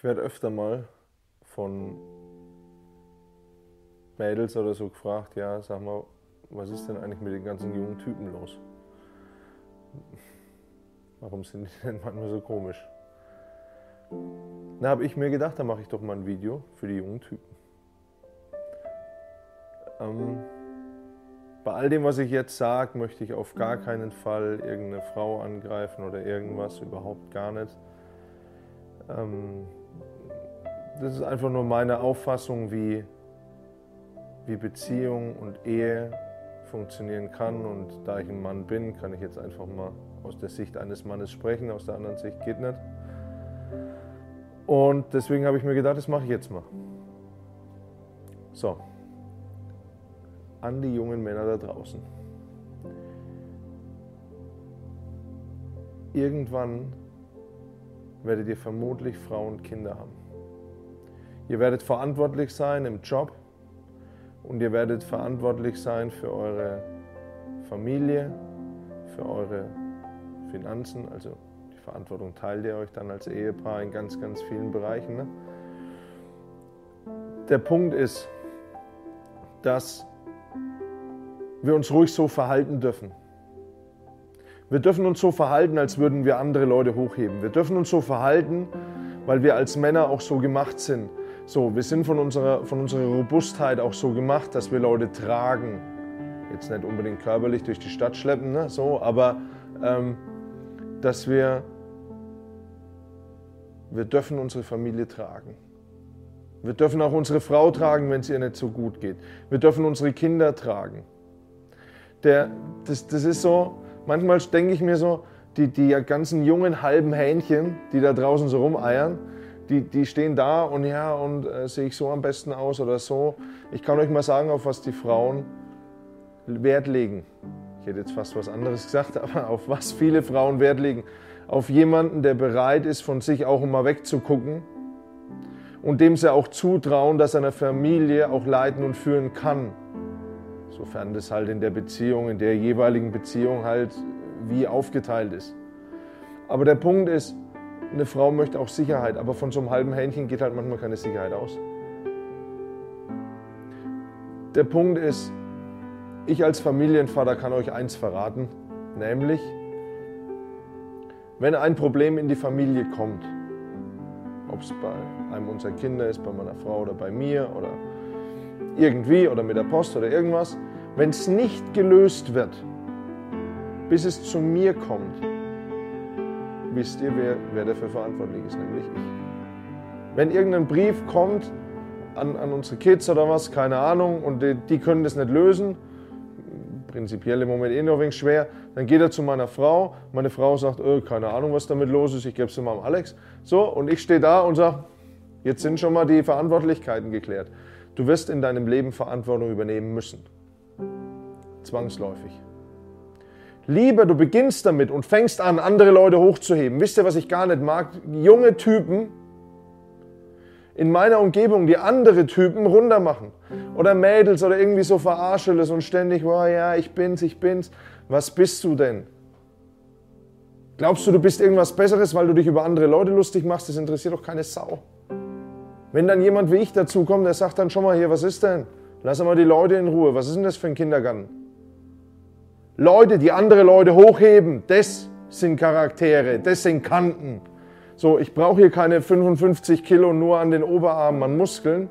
Ich werde öfter mal von Mädels oder so gefragt, ja, sag mal, was ist denn eigentlich mit den ganzen jungen Typen los? Warum sind die denn manchmal so komisch? Da habe ich mir gedacht, da mache ich doch mal ein Video für die jungen Typen. Ähm, bei all dem, was ich jetzt sage, möchte ich auf gar keinen Fall irgendeine Frau angreifen oder irgendwas, überhaupt gar nicht. Ähm, das ist einfach nur meine Auffassung, wie, wie Beziehung und Ehe funktionieren kann. Und da ich ein Mann bin, kann ich jetzt einfach mal aus der Sicht eines Mannes sprechen, aus der anderen Sicht geht nicht. Und deswegen habe ich mir gedacht, das mache ich jetzt mal. So, an die jungen Männer da draußen. Irgendwann werdet ihr vermutlich Frauen und Kinder haben. Ihr werdet verantwortlich sein im Job und ihr werdet verantwortlich sein für eure Familie, für eure Finanzen. Also die Verantwortung teilt ihr euch dann als Ehepaar in ganz, ganz vielen Bereichen. Ne? Der Punkt ist, dass wir uns ruhig so verhalten dürfen. Wir dürfen uns so verhalten, als würden wir andere Leute hochheben. Wir dürfen uns so verhalten, weil wir als Männer auch so gemacht sind. So, wir sind von unserer, von unserer Robustheit auch so gemacht, dass wir Leute tragen. Jetzt nicht unbedingt körperlich durch die Stadt schleppen, ne? so, aber ähm, dass wir, wir dürfen unsere Familie tragen. Wir dürfen auch unsere Frau tragen, wenn es ihr nicht so gut geht. Wir dürfen unsere Kinder tragen. Der, das, das ist so, manchmal denke ich mir so, die, die ganzen jungen halben Hähnchen, die da draußen so rumeiern, die, die stehen da und ja, und äh, sehe ich so am besten aus oder so. Ich kann euch mal sagen, auf was die Frauen Wert legen. Ich hätte jetzt fast was anderes gesagt, aber auf was viele Frauen Wert legen. Auf jemanden, der bereit ist, von sich auch mal wegzugucken und dem sie auch zutrauen, dass er eine Familie auch leiten und führen kann. Sofern das halt in der Beziehung, in der jeweiligen Beziehung halt wie aufgeteilt ist. Aber der Punkt ist, eine Frau möchte auch Sicherheit, aber von so einem halben Hähnchen geht halt manchmal keine Sicherheit aus. Der Punkt ist, ich als Familienvater kann euch eins verraten, nämlich, wenn ein Problem in die Familie kommt, ob es bei einem unserer Kinder ist, bei meiner Frau oder bei mir oder irgendwie oder mit der Post oder irgendwas, wenn es nicht gelöst wird, bis es zu mir kommt, wisst ihr, wer, wer dafür verantwortlich ist, nämlich ich. Wenn irgendein Brief kommt an, an unsere Kids oder was, keine Ahnung, und die, die können das nicht lösen, prinzipiell im Moment eh noch ein wenig schwer, dann geht er zu meiner Frau. Meine Frau sagt, öh, keine Ahnung, was damit los ist, ich gebe es mal am Alex. So, und ich stehe da und sage, jetzt sind schon mal die Verantwortlichkeiten geklärt. Du wirst in deinem Leben Verantwortung übernehmen müssen. Zwangsläufig. Lieber du beginnst damit und fängst an, andere Leute hochzuheben. Wisst ihr, was ich gar nicht mag? Junge Typen in meiner Umgebung, die andere Typen runter machen. Oder Mädels oder irgendwie so verarscheln und ständig, oh ja, ich bin's, ich bin's. Was bist du denn? Glaubst du, du bist irgendwas Besseres, weil du dich über andere Leute lustig machst? Das interessiert doch keine Sau. Wenn dann jemand wie ich dazukommt, der sagt dann schon mal hier, was ist denn? Lass mal die Leute in Ruhe. Was ist denn das für ein Kindergarten? Leute, die andere Leute hochheben, das sind Charaktere, das sind Kanten. So, ich brauche hier keine 55 Kilo nur an den Oberarmen an Muskeln.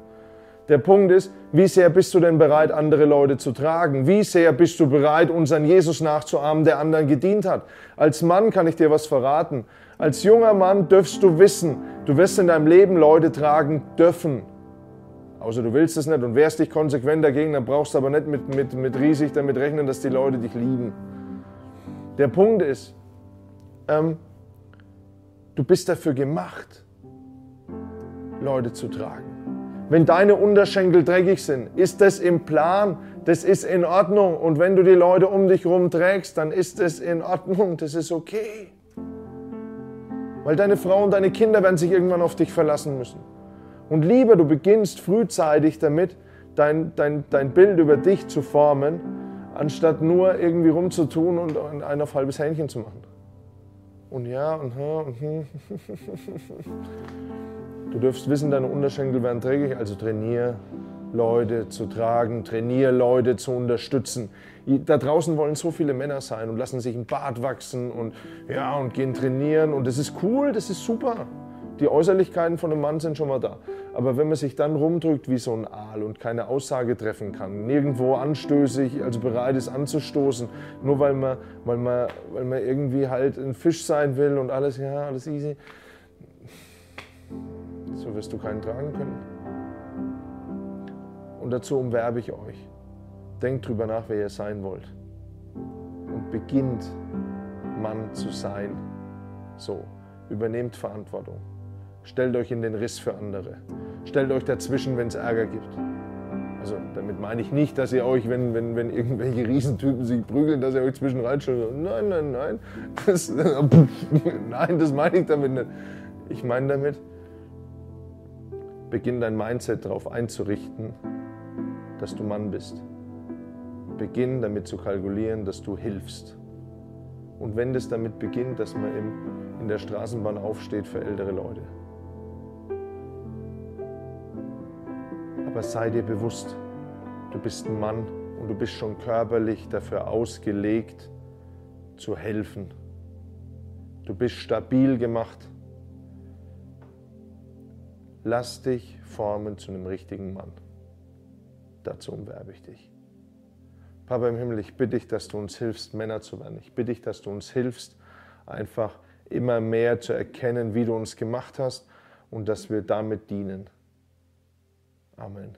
Der Punkt ist, wie sehr bist du denn bereit, andere Leute zu tragen? Wie sehr bist du bereit, unseren Jesus nachzuahmen, der anderen gedient hat? Als Mann kann ich dir was verraten. Als junger Mann dürfst du wissen, du wirst in deinem Leben Leute tragen dürfen. Außer du willst es nicht und wehrst dich konsequent dagegen, dann brauchst du aber nicht mit, mit, mit riesig damit rechnen, dass die Leute dich lieben. Der Punkt ist, ähm, du bist dafür gemacht, Leute zu tragen. Wenn deine Unterschenkel dreckig sind, ist das im Plan, das ist in Ordnung. Und wenn du die Leute um dich herum trägst, dann ist das in Ordnung, das ist okay. Weil deine Frau und deine Kinder werden sich irgendwann auf dich verlassen müssen. Und lieber, du beginnst frühzeitig damit, dein, dein, dein Bild über dich zu formen, anstatt nur irgendwie rumzutun und ein auf halbes Hähnchen zu machen. Und ja, und ja, und hm. Du dürfst wissen, deine Unterschenkel werden trägig, also trainier Leute zu tragen, trainier Leute zu unterstützen. Da draußen wollen so viele Männer sein und lassen sich ein Bart wachsen und, ja, und gehen trainieren und das ist cool, das ist super. Die Äußerlichkeiten von einem Mann sind schon mal da. Aber wenn man sich dann rumdrückt wie so ein Aal und keine Aussage treffen kann, nirgendwo anstößig, also bereit ist anzustoßen, nur weil man, weil man, weil man irgendwie halt ein Fisch sein will und alles, ja, alles easy, so wirst du keinen tragen können. Und dazu umwerbe ich euch. Denkt drüber nach, wer ihr sein wollt. Und beginnt Mann zu sein. So, übernehmt Verantwortung. Stellt euch in den Riss für andere. Stellt euch dazwischen, wenn es Ärger gibt. Also damit meine ich nicht, dass ihr euch, wenn, wenn, wenn irgendwelche Riesentypen sich prügeln, dass ihr euch zwischen reinstellt. Nein, nein, nein. Das, nein, das meine ich damit nicht. Ich meine damit, beginn dein Mindset darauf einzurichten, dass du Mann bist. Beginn damit zu kalkulieren, dass du hilfst. Und wenn das damit beginnt, dass man in der Straßenbahn aufsteht für ältere Leute. Aber sei dir bewusst, du bist ein Mann und du bist schon körperlich dafür ausgelegt, zu helfen. Du bist stabil gemacht. Lass dich formen zu einem richtigen Mann. Dazu umwerbe ich dich. Papa im Himmel, ich bitte dich, dass du uns hilfst, Männer zu werden. Ich bitte dich, dass du uns hilfst, einfach immer mehr zu erkennen, wie du uns gemacht hast und dass wir damit dienen. Amen.